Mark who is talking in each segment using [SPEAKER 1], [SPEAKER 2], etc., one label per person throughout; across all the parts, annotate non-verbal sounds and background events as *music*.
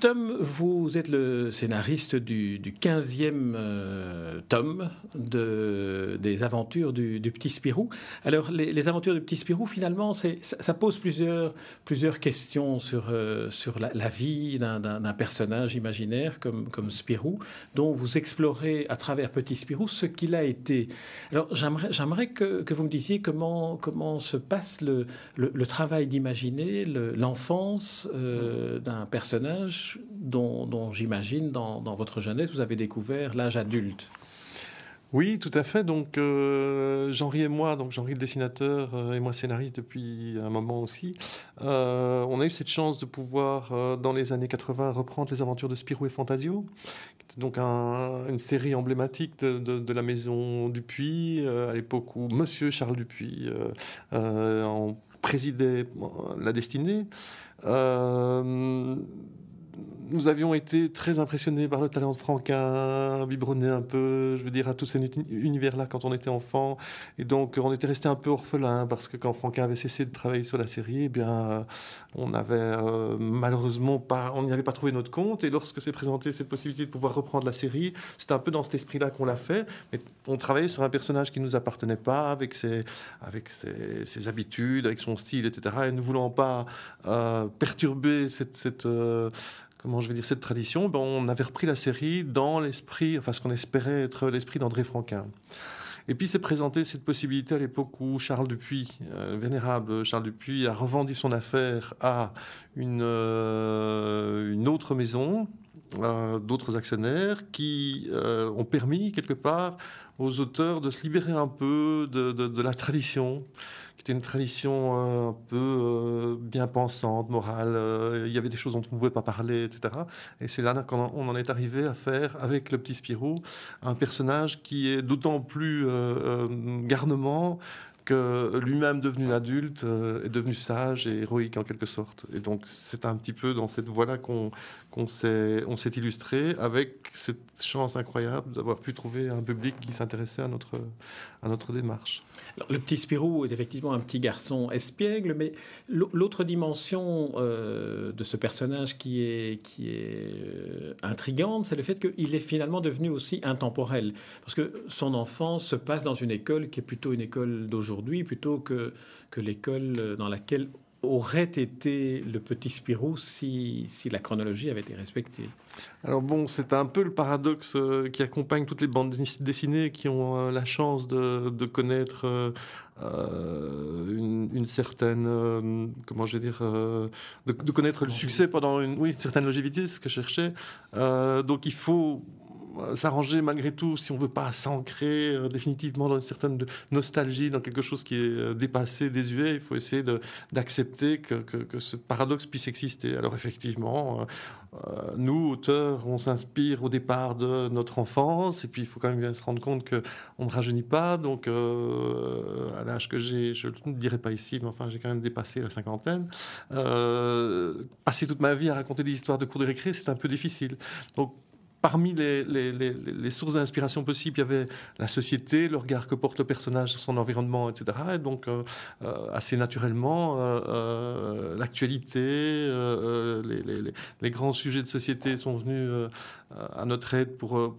[SPEAKER 1] Philippe Tom, vous êtes le scénariste du, 15e euh, tome de, des aventures du, Petit Spirou. Alors, les, aventures du Petit Spirou, finalement, ça, pose plusieurs, questions sur, euh, la, vie d'un personnage imaginaire comme, Spirou, dont vous explorez à travers Petit Spirou ce qu'il a été. Alors, j'aimerais que, vous me disiez comment, se passe le, le, travail d'imaginer l'enfance euh, d'un personnage dont, j'imagine dans, votre jeunesse, vous avez découvert l'âge adulte.
[SPEAKER 2] Oui, tout à fait. Donc, euh, Jean-Ry et moi, donc Jean-Ry le dessinateur euh, et moi scénariste depuis un moment aussi, euh, on a eu cette chance de pouvoir, dans les années 80, reprendre les aventures de Spirou et Fantasio, qui était donc une série emblématique de, la maison Dupuis, à l'époque où Monsieur Charles Dupuis en présidait la destinée nous avions été très impressionnés par le talent de Franquin, biberonné un peu, je veux dire, à tout cet univers-là quand on était enfant. Et donc, on était resté un peu orphelin parce que quand Franquin avait cessé de travailler sur la série, eh bien, on n'avait euh, malheureusement pas, on n'y avait pas trouvé notre compte. Et lorsque s'est présentée cette possibilité de pouvoir reprendre la série, c'était un peu dans cet esprit-là qu'on l'a fait. Mais on travaillait sur un personnage qui ne nous appartenait pas, avec ses, avec ses, habitudes, avec son style, etc. Et ne voulant pas euh, perturber cette, cette euh, comment je vais dire, cette tradition, ben, on avait repris la série dans l'esprit, enfin ce qu'on espérait être l'esprit d'André Franquin. Et puis s'est présenté cette possibilité à l'époque où Charles Dupuis, euh, vénérable Charles Dupuis, a revendu son affaire à une, euh, autre maison, euh, d'autres actionnaires qui ont permis quelque part aux auteurs de se libérer un peu de la tradition qui une tradition euh, un peu euh, bien pensante, morale. Euh, il y avait des choses dont on ne pouvait pas parler, etc. Et c'est là qu'on en est arrivé à faire, avec le petit Spirou, un personnage qui est d'autant plus garnement que lui-même devenu adulte est devenu sage et héroïque en quelque sorte. Et donc c'est un petit peu dans cette voie-là qu'on qu'on s'est illustré avec cette chance incroyable d'avoir pu trouver un public qui s'intéressait à notre, démarche.
[SPEAKER 1] le petit Spirou est effectivement un petit garçon espiègle, mais l'autre dimension euh, de ce personnage qui est, qui est euh, intrigante, c'est le fait qu'il est finalement devenu aussi intemporel. Parce que son enfance se passe dans une école qui est plutôt une école d'aujourd'hui, plutôt que, que l'école dans laquelle aurait été le petit Spirou si, si la chronologie avait été respectée?
[SPEAKER 2] Alors bon, c'est un peu le paradoxe euh, qui accompagne toutes les bandes dessinées qui ont euh, la chance de, de connaître euh, une, certaine, comment je vais dire, de, de, connaître le succès pendant une, oui, une certaine longévité, ce que je cherchais. donc il faut s'arranger malgré tout, si on veut pas s'ancrer euh, définitivement dans une certaine nostalgie, dans quelque chose qui est euh, dépassé, désuet, il faut essayer d'accepter que, que, ce paradoxe puisse exister. Alors effectivement, euh, nous, auteurs, on s'inspire au départ de notre enfance, et puis il faut quand même bien se rendre compte qu'on ne rajeunit pas, donc à l'âge que j'ai, je ne dirai pas ici, mais enfin j'ai quand même dépassé la cinquantaine, passer toute ma vie à raconter des histoires de cours de récré, c'est un peu difficile. Donc parmi les, sources d'inspiration possibles, il y avait la société, le regard que porte le personnage sur son environnement, etc. Et donc, euh, euh, assez naturellement, euh, l'actualité, les, grands sujets de société sont venus à notre aide pour,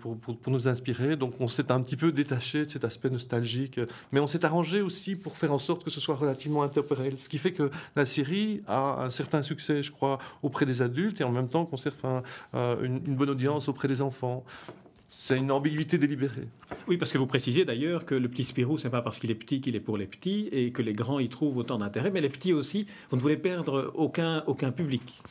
[SPEAKER 2] nous inspirer. Donc, on s'est un petit peu détaché de cet aspect nostalgique, mais on s'est arrangé aussi pour faire en sorte que ce soit relativement intemporel. Ce qui fait que la série a un certain succès, je crois, auprès des adultes et en même temps conserve une, une bonne audience auprès des enfants. C'est une ambiguïté délibérée.
[SPEAKER 1] Oui, parce que vous précisez d'ailleurs que le petit Spirou, c'est pas parce qu'il est petit qu'il est pour les petits et que les grands y trouvent autant d'intérêt, mais les petits aussi, vous ne voulez perdre aucun, aucun public.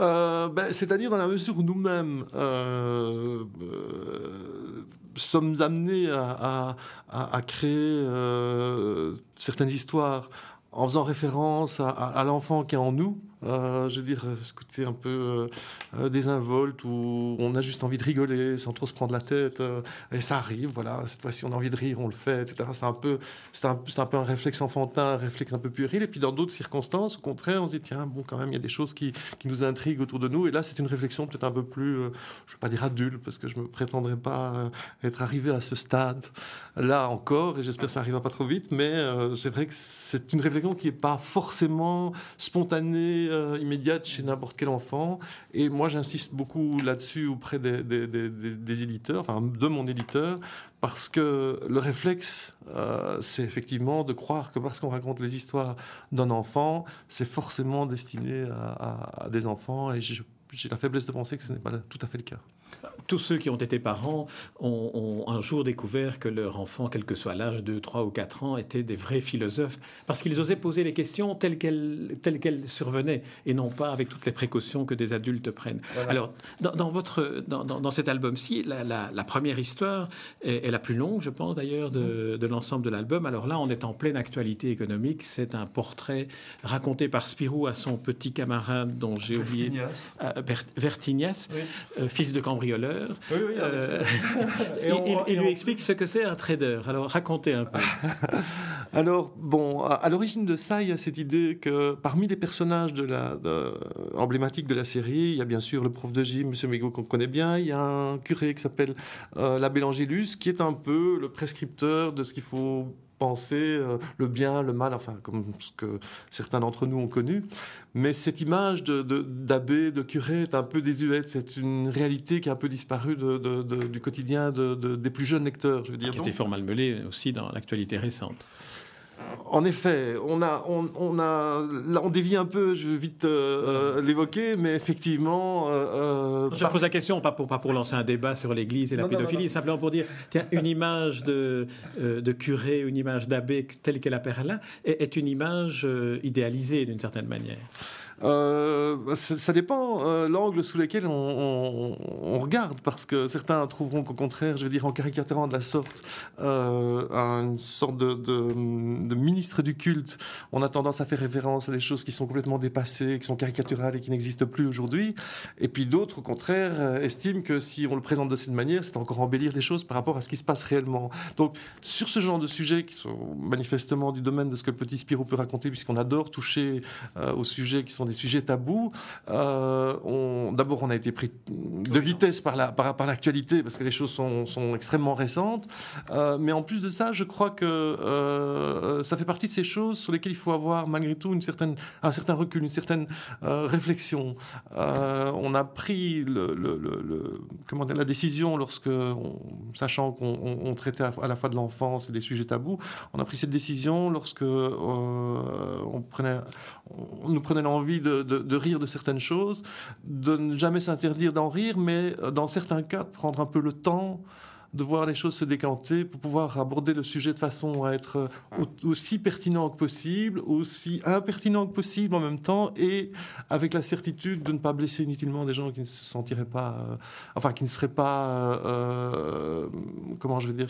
[SPEAKER 2] Euh, ben, c'est-à-dire dans la mesure où nous-mêmes euh, euh, sommes amenés à, à, créer certaines histoires en faisant référence à, à l'enfant qui est en nous, je veux dire, ce côté un peu désinvolte où on a juste envie de rigoler sans trop se prendre la tête. et ça arrive, voilà, cette fois-ci on a envie de rire, on le fait, etc. C'est un, peu, c'est un, un, peu un réflexe enfantin, un réflexe un peu puéril. Et puis dans d'autres circonstances, au contraire, on se dit, tiens, bon, quand même, il y a des choses qui, qui nous intriguent autour de nous. Et là, c'est une réflexion peut-être un peu plus, je ne vais pas dire adulte, parce que je me prétendrai pas être arrivé à ce stade là encore, et j'espère que ça n'arrivera pas trop vite, mais euh, c'est vrai que c'est une réflexion qui n'est pas forcément spontanée, euh, immédiate chez n'importe quel enfant. Et moi, j'insiste beaucoup là-dessus auprès des, éditeurs, enfin de mon éditeur, parce que le réflexe, euh, c'est effectivement de croire que parce qu'on raconte les histoires d'un enfant, c'est forcément destiné à, à des enfants, et j'ai la faiblesse de penser que ce n'est pas tout à fait le cas
[SPEAKER 1] tous ceux qui ont été parents ont, un jour découvert que leur enfant, quel que soit l'âge, 2, 3 ou 4 ans, était des vrais philosophes, parce qu'ils osaient poser les questions telles qu'elles, telles qu'elles survenaient, et non pas avec toutes les précautions que des adultes prennent. Alors, dans, votre, dans, cet album-ci, la, première histoire est, la plus longue, je pense d'ailleurs, de, de l'ensemble de l'album. Alors là, on est en pleine actualité économique. C'est un portrait raconté par Spirou à son petit camarade dont j'ai oublié... Vertignas, euh, fils de cambrioleur oui, euh, *laughs* il, lui explique ce que c'est un trader. Alors racontez un peu. *laughs*
[SPEAKER 2] Alors bon, à, l'origine de ça, il y a cette idée que parmi les personnages de la, emblématiques de la série, il y a bien sûr le prof de gym, M. Mégo qu'on connaît bien. Il y a un curé qui s'appelle euh, l'abbé Langélus, qui est un peu le prescripteur de ce qu'il faut penser, euh, le bien, le mal, enfin, comme ce que certains d'entre nous ont connu. Mais cette image d'abbé, de, de, curé est un peu désuète. C'est une réalité qui a un peu disparu du quotidien des plus jeunes lecteurs, je veux dire.
[SPEAKER 1] Qui a été fort malmenée aussi dans l'actualité récente.
[SPEAKER 2] En effet, on a, on, a, là, on dévie un peu. Je vais vite euh, euh, l'évoquer, mais effectivement.
[SPEAKER 1] Euh, je pose la question pas pour pas pour lancer un débat sur l'Église et la pédophilie, simplement pour dire tiens, une image de de curé, une image d'abbé telle qu'elle apparaît là, est une image idéalisée d'une certaine manière.
[SPEAKER 2] Euh, ça, dépend euh, l'angle sous lequel on, regarde, parce que certains trouveront qu'au contraire, je veux dire, en caricaturant de la sorte euh, une sorte de, ministre du culte, on a tendance à faire référence à des choses qui sont complètement dépassées, qui sont caricaturales et qui n'existent plus aujourd'hui. Et puis d'autres, au contraire, euh, estiment que si on le présente de cette manière, c'est encore embellir les choses par rapport à ce qui se passe réellement. Donc, sur ce genre de sujets qui sont manifestement du domaine de ce que le petit Spirou peut raconter, puisqu'on adore toucher aux sujets qui sont des sujets tabous. Euh, d'abord, on a été pris de vitesse par l'actualité, la, par, parce que les choses sont, extrêmement récentes. Euh, mais en plus de ça, je crois que euh, ça fait partie de ces choses sur lesquelles il faut avoir malgré tout une certaine, un certain recul, une certaine réflexion. on a pris le, comment dire, la décision lorsque, sachant qu'on traitait à, la fois de l'enfance et des sujets tabous, on a pris cette décision lorsque on, prenait, on nous prenait l'envie de, rire de certaines choses, de ne jamais s'interdire d'en rire, mais euh, dans certains cas, de prendre un peu le temps de voir les choses se décanter pour pouvoir aborder le sujet de façon à être euh, aussi pertinent que possible, aussi impertinent que possible en même temps, et avec la certitude de ne pas blesser inutilement des gens qui ne se sentiraient pas, euh, enfin qui ne seraient pas, comment je vais dire,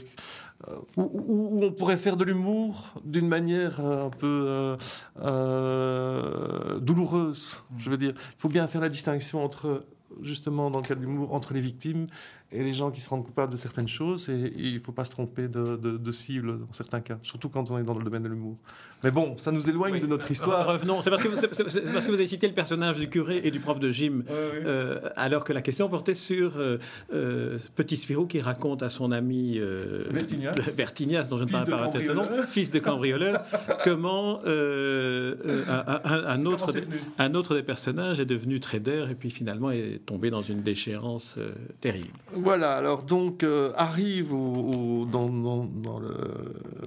[SPEAKER 2] euh, où, on pourrait faire de l'humour d'une manière euh, un peu euh, douloureuse. Je veux dire, il faut bien faire la distinction entre, justement, dans le cas de l'humour, entre les victimes et les gens qui se rendent coupables de certaines choses. Et, il ne faut pas se tromper de, cible dans certains cas, surtout quand on est dans le domaine de l'humour. Mais bon, ça nous éloigne de notre histoire.
[SPEAKER 1] Revenons. C'est parce, que vous, parce que vous avez cité le personnage du curé et du prof de gym, euh, alors que la question portait sur euh, euh, Petit Spirou qui raconte à son ami Vertignas, *laughs* dont je ne parle pas tête le nom, fils de cambrioleur, *laughs* comment un, autre, un autre des personnages est devenu trader et puis finalement est tombé dans une déchéance terrible.
[SPEAKER 2] Voilà, alors donc arrive dans,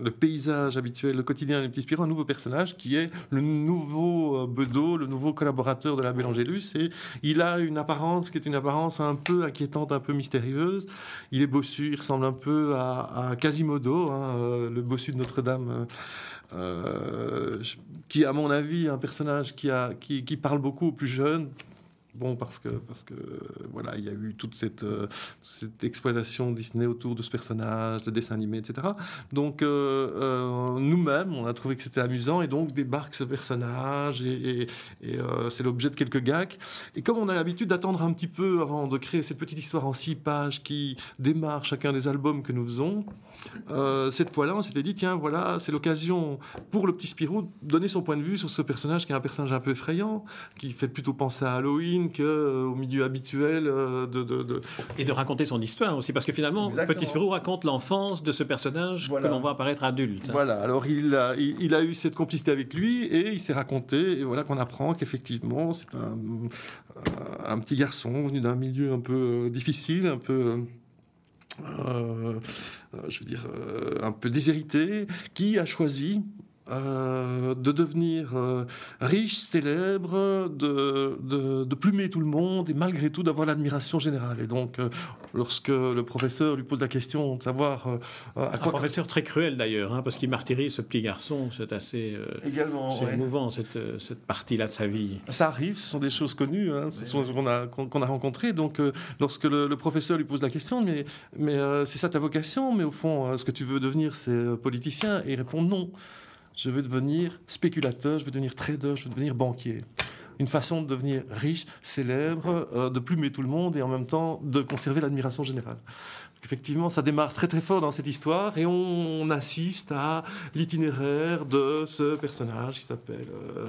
[SPEAKER 2] le, paysage habituel, le quotidien des petits Spirou, un nouveau personnage qui est le nouveau euh, Bedeau, le nouveau collaborateur de la Bélangélus. Et il a une apparence qui est une apparence un peu inquiétante, un peu mystérieuse. Il est bossu, il ressemble un peu à, Quasimodo, hein, euh, le bossu de Notre-Dame. Euh, qui, à mon avis, un personnage qui parle beaucoup aux plus jeunes, Bon, parce que, parce que voilà, il y a eu toute cette, cette exploitation Disney autour de ce personnage, de dessin animé, etc. Donc, nous-mêmes, on a trouvé que c'était amusant et donc débarque ce personnage et, et, c'est l'objet de quelques gags. Et comme on a l'habitude d'attendre un petit peu avant de créer cette petite histoire en six pages qui démarre chacun des albums que nous faisons, cette fois-là, on s'était dit, tiens, voilà, c'est l'occasion pour le petit Spirou de donner son point de vue sur ce personnage qui est un personnage un peu effrayant, qui fait plutôt penser à Halloween qu'au euh, milieu habituel euh, de,
[SPEAKER 1] Et de raconter son histoire aussi, parce que finalement, Petit Spirou raconte l'enfance de ce personnage que l'on voit apparaître adulte.
[SPEAKER 2] Voilà, alors il a, il, a eu cette complicité avec lui et il s'est raconté, et voilà qu'on apprend qu'effectivement, c'est un, un, petit garçon venu d'un milieu un peu euh, difficile, un peu... je veux dire, un peu déshérité, qui a choisi euh, de devenir euh, riche, célèbre, de, de, plumer tout le monde et malgré tout d'avoir l'admiration générale. Et donc, euh, lorsque le professeur lui pose la question de savoir
[SPEAKER 1] à quoi... Un professeur très cruel d'ailleurs, hein, parce qu'il martyrise ce petit garçon, c'est assez, Également, émouvant cette, cette partie-là de sa vie.
[SPEAKER 2] Ça arrive, ce sont des choses connues, hein, ce sont qu'on a, qu'on a rencontrées. Donc, lorsque le, le, professeur lui pose la question, mais, mais c'est ça ta vocation, mais au fond, ce que tu veux devenir, c'est politicien, et il répond non je veux devenir spéculateur, je veux devenir trader, je veux devenir banquier. Une façon de devenir riche, célèbre, euh, de plumer tout le monde et en même temps de conserver l'admiration générale effectivement, ça démarre très très fort dans cette histoire et on, assiste à l'itinéraire de ce personnage qui s'appelle euh,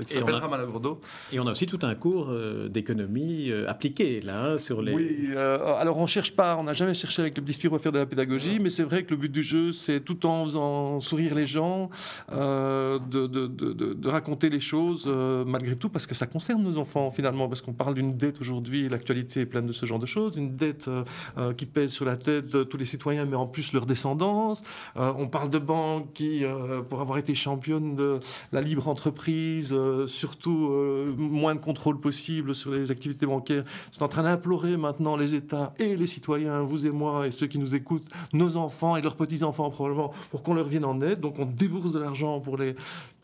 [SPEAKER 1] Et on a aussi tout un cours euh, d'économie euh, appliqué là sur les.
[SPEAKER 2] Oui, alors on cherche pas, on n'a jamais cherché avec le petit à faire de la pédagogie, mais c'est vrai que le but du jeu, c'est tout en faisant sourire les gens, de, de, de, de, raconter les choses malgré tout parce que ça concerne nos enfants finalement, parce qu'on parle d'une dette aujourd'hui, l'actualité est pleine de ce genre de choses, une dette qui pèse sur la tête de tous les citoyens, mais en plus leur descendance. Euh, on parle de banques qui, euh, pour avoir été championne de la libre entreprise, euh, surtout moins de contrôle possible sur les activités bancaires, sont en train d'implorer maintenant les États et les citoyens, vous et moi, et ceux qui nous écoutent, nos enfants et leurs petits-enfants probablement, pour qu'on leur vienne en aide. Donc on débourse de l'argent pour les,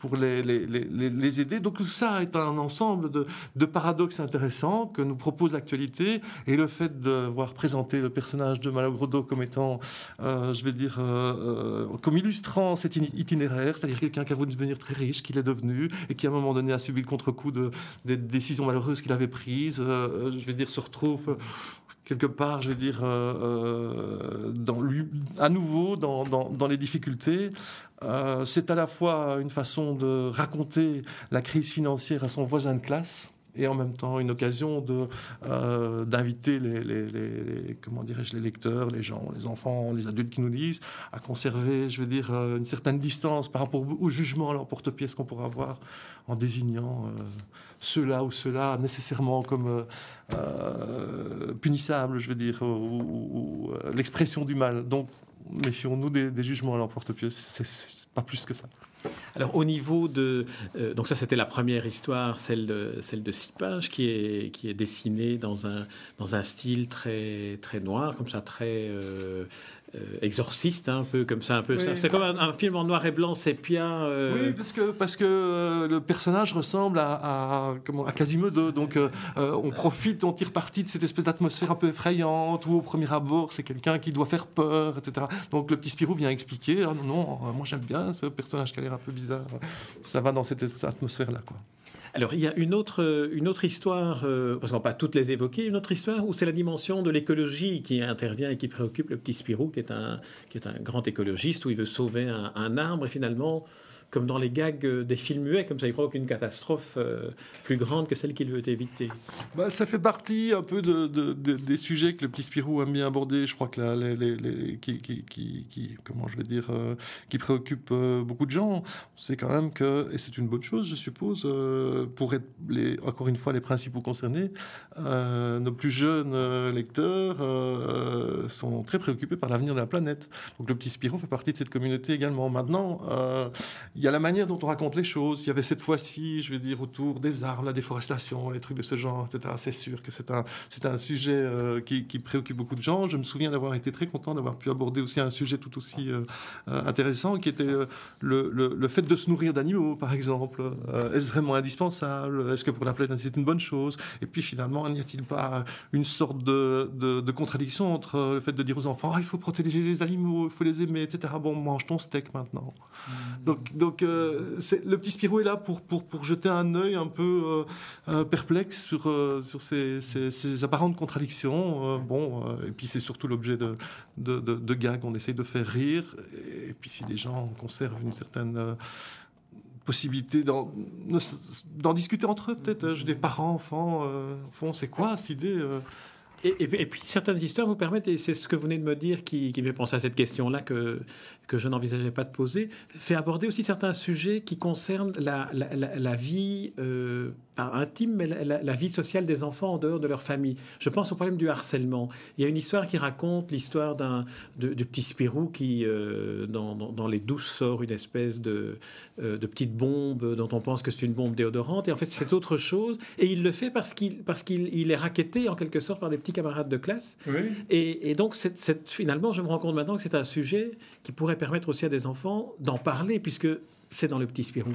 [SPEAKER 2] pour les, aider. Donc tout ça est un ensemble de, paradoxes intéressants que nous propose l'actualité et le fait de voir présenter le personnage de Malagrodot comme étant, euh, je vais dire, euh, euh, comme illustrant cet itinéraire, c'est-à-dire quelqu'un qui a voulu devenir très riche, qu'il est devenu et qui à un moment donné a subi le contre-coup de, des décisions malheureuses qu'il avait prises, je vais dire, se retrouve quelque part, je vais dire, dans, à nouveau dans les difficultés, euh, c'est à la fois une façon de raconter la crise financière à son voisin de classe et en même temps une occasion de euh, d'inviter les, comment dirais-je les lecteurs, les gens, les enfants, les adultes qui nous lisent à conserver, je veux dire, euh, une certaine distance par rapport au jugement à l'emporte-pièce qu'on pourra avoir en désignant cela ou cela nécessairement comme punissable, je veux dire, ou, l'expression du mal. Donc méfions-nous des, jugements à l'emporte-pièce. C'est pas plus que ça.
[SPEAKER 1] Alors au niveau de... Euh, donc ça c'était la première histoire, celle de, celle de six pages, qui est, qui est dessinée dans un, dans un style très, très noir, comme ça, très euh, euh, exorciste, hein, un peu comme ça, un peu. C'est comme un, film en noir et blanc sépia.
[SPEAKER 2] Euh. Oui, parce que parce que euh, le personnage ressemble à, à, comment, à Quasimodo, donc on profite, on tire parti de cette espèce d'atmosphère un peu effrayante où au premier abord c'est quelqu'un qui doit faire peur, etc. Donc le petit Spirou vient expliquer, ah non non, moi j'aime bien ce personnage qui a l'air un peu bizarre, ça va dans cette atmosphère là, quoi.
[SPEAKER 1] Alors, il y a une autre, une autre histoire, euh, parce qu'on va pas toutes les évoquer, une autre histoire où c'est la dimension de l'écologie qui intervient et qui préoccupe le petit Spirou, qui est un, qui est un grand écologiste, où il veut sauver un, un arbre et finalement comme dans les gags euh, des films muets, comme ça, il provoque une catastrophe euh, plus grande que celle qu'il veut éviter.
[SPEAKER 2] Bah, ça fait partie un peu de, des sujets que le petit Spirou aime bien aborder. Je crois que là, les, les, qui, qui, qui, comment je vais dire, euh, qui préoccupe beaucoup de gens. C'est quand même que, et c'est une bonne chose, je suppose, pour être les, encore une fois les principaux concernés, nos plus jeunes lecteurs sont très préoccupés par l'avenir de la planète. Donc le petit Spirou fait partie de cette communauté également. Maintenant, il il y a la manière dont on raconte les choses. Il y avait cette fois-ci, je veux dire, autour des arbres, la déforestation, les trucs de ce genre, etc. C'est sûr que c'est un, c'est un sujet euh, qui, qui, préoccupe beaucoup de gens. Je me souviens d'avoir été très content d'avoir pu aborder aussi un sujet tout aussi euh, euh, intéressant, qui était le, le, le, fait de se nourrir d'animaux, par exemple. Est-ce vraiment indispensable? Est-ce que pour la planète c'est une bonne chose? Et puis finalement, n'y a-t-il pas une sorte de, de, de, contradiction entre le fait de dire aux enfants, ah, il faut protéger les animaux, il faut les aimer, etc. Bon, mange ton steak maintenant. Mmh. Donc, donc le petit Spirou est là pour, pour, pour jeter un œil un peu perplexe sur, sur ces, ces, apparentes contradictions. Euh, bon, euh, et puis c'est surtout l'objet de, de, gags, on essaye de faire rire. Et, puis si les gens conservent une certaine euh, possibilité d'en discuter entre eux, peut-être. Des parents, enfants, font c'est quoi cette idée
[SPEAKER 1] et, puis certaines histoires vous permettent, et c'est ce que vous venez de me dire qui, me fait penser à cette question-là que, je n'envisageais pas de poser, fait aborder aussi certains sujets qui concernent la, vie euh, intime, mais la, vie sociale des enfants en dehors de leur famille. Je pense au problème du harcèlement. Il y a une histoire qui raconte l'histoire d'un de, petit Spirou qui, euh, dans, les douches, sort une espèce de, euh, de petite bombe dont on pense que c'est une bombe déodorante, et en fait c'est autre chose. Et il le fait parce qu'il parce qu'il il est raquetté en quelque sorte par des petits camarades de classe. Et, et, donc c'est finalement, je me rends compte maintenant que c'est un sujet qui pourrait permettre aussi à des enfants d'en parler, puisque c'est dans le petit Spirou.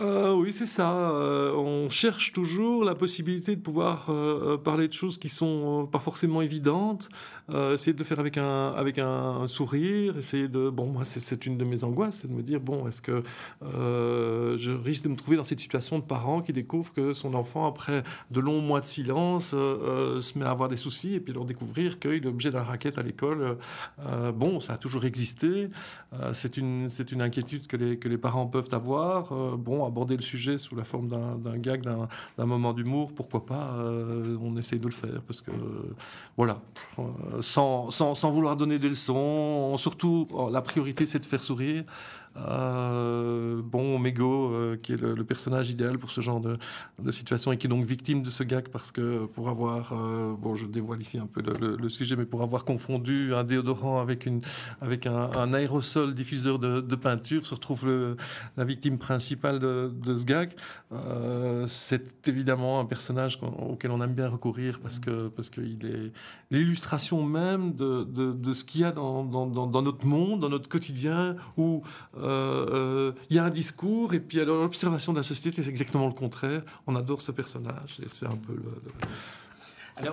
[SPEAKER 2] Euh, oui, c'est ça. Euh, on cherche toujours la possibilité de pouvoir euh, parler de choses qui sont pas forcément évidentes. Essayer de le faire avec un avec un, sourire. Essayer de bon, moi c'est une de mes angoisses, c'est de me dire bon, est-ce que je risque de me trouver dans cette situation de parent qui découvre que son enfant après de longs mois de silence se met à avoir des soucis et puis leur découvrir qu'il est objet d'un racket à l'école. bon, ça a toujours existé. c'est une une inquiétude que les que les parents peuvent avoir. bon aborder le sujet sous la forme d'un gag, d'un moment d'humour, pourquoi pas euh, On essaye de le faire parce que, voilà, euh, sans, sans, vouloir donner des leçons, surtout, la priorité c'est de faire sourire. Euh, bon, Mego, euh, qui est le, personnage idéal pour ce genre de, situation et qui est donc victime de ce gag parce que pour avoir, euh, bon, je dévoile ici un peu le, sujet, mais pour avoir confondu un déodorant avec, une, avec un, aérosol diffuseur de, peinture, se retrouve la victime principale de, ce gag. c'est évidemment un personnage auquel on aime bien recourir parce que parce qu'il est l'illustration même de, de, ce qu'il y a dans, dans, dans, notre monde, dans notre quotidien, où euh, euh, il y a un discours, et puis alors l'observation de la société, c'est exactement le contraire. On adore ce personnage, et c'est un peu le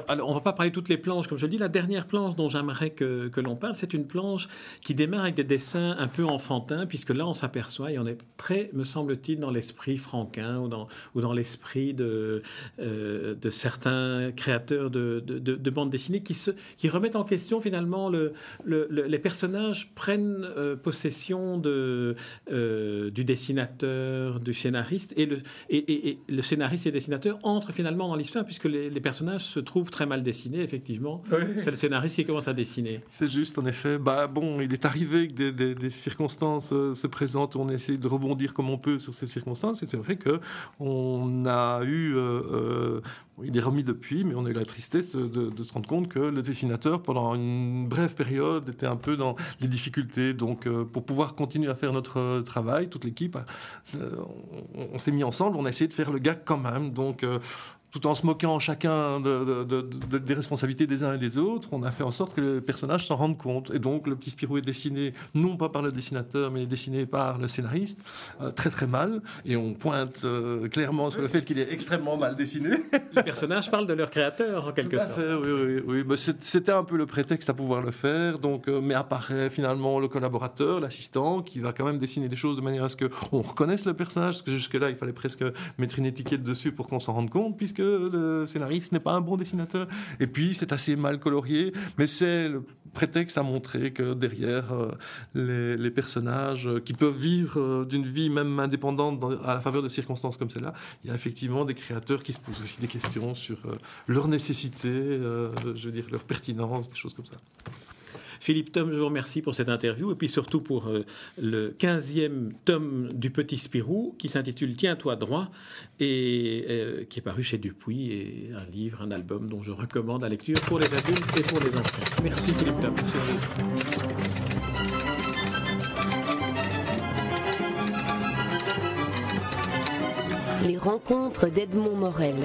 [SPEAKER 1] alors, on va pas parler toutes les planches, comme je dis. La dernière planche dont j'aimerais que, que l'on parle, c'est une planche qui démarre avec des dessins un peu enfantins, puisque là, on s'aperçoit, et on est très, me semble-t-il, dans l'esprit franquin ou dans, l'esprit de, euh, de certains créateurs de, de, de, bandes dessinées qui, se, remettent en question, finalement, le, le, les personnages prennent euh, possession de, euh, du dessinateur, du scénariste, et le, et, le scénariste et le dessinateur entrent finalement dans l'histoire, puisque les, les personnages se trouve très mal dessiné, effectivement. C'est le scénariste qui commence à dessiner.
[SPEAKER 2] C'est juste, en effet. Bah, bon, il est arrivé que des, des, circonstances euh, se présentent, on essaie de rebondir comme on peut sur ces circonstances, et c'est vrai que on a eu... Euh, euh, il est remis depuis, mais on a eu la tristesse de, de, se rendre compte que le dessinateur, pendant une brève période, était un peu dans les difficultés. Donc, pour pouvoir continuer à faire notre travail, toute l'équipe, on, s'est mis ensemble, on a essayé de faire le gag quand même. Donc, tout en se moquant chacun des responsabilités des uns et des autres, on a fait en sorte que les personnages s'en rendent compte. Et donc, le petit Spirou est dessiné non pas par le dessinateur, mais dessiné par le scénariste, euh, très très mal. Et on pointe euh, clairement sur le fait qu'il est extrêmement mal dessiné. *laughs*
[SPEAKER 1] Les personnages parlent de leur créateur, en quelque sorte.
[SPEAKER 2] Fait, oui, oui, oui. C'était un peu le prétexte à pouvoir le faire. Donc, euh, mais apparaît finalement le collaborateur, l'assistant, qui va quand même dessiner des choses de manière à ce qu'on reconnaisse le personnage. Parce que jusque-là, il fallait presque mettre une étiquette dessus pour qu'on s'en rende compte, puisque le scénariste n'est pas un bon dessinateur. Et puis, c'est assez mal colorié, mais c'est le prétexte à montrer que derrière euh, les, personnages euh, qui peuvent vivre euh, d'une vie même indépendante à la faveur de circonstances comme celle-là, il y a effectivement des créateurs qui se posent aussi des questions sur leur nécessité, je veux dire, leur pertinence, des choses comme ça.
[SPEAKER 1] Philippe Tom, je vous remercie pour cette interview et puis surtout pour euh, le 15e tome du Petit Spirou qui s'intitule Tiens-toi droit et euh, qui est paru chez Dupuis et un livre, un album dont je recommande la lecture pour les adultes et pour les enfants. Merci Philippe Tom. Merci à vous.
[SPEAKER 3] Les rencontres d'Edmond Morel.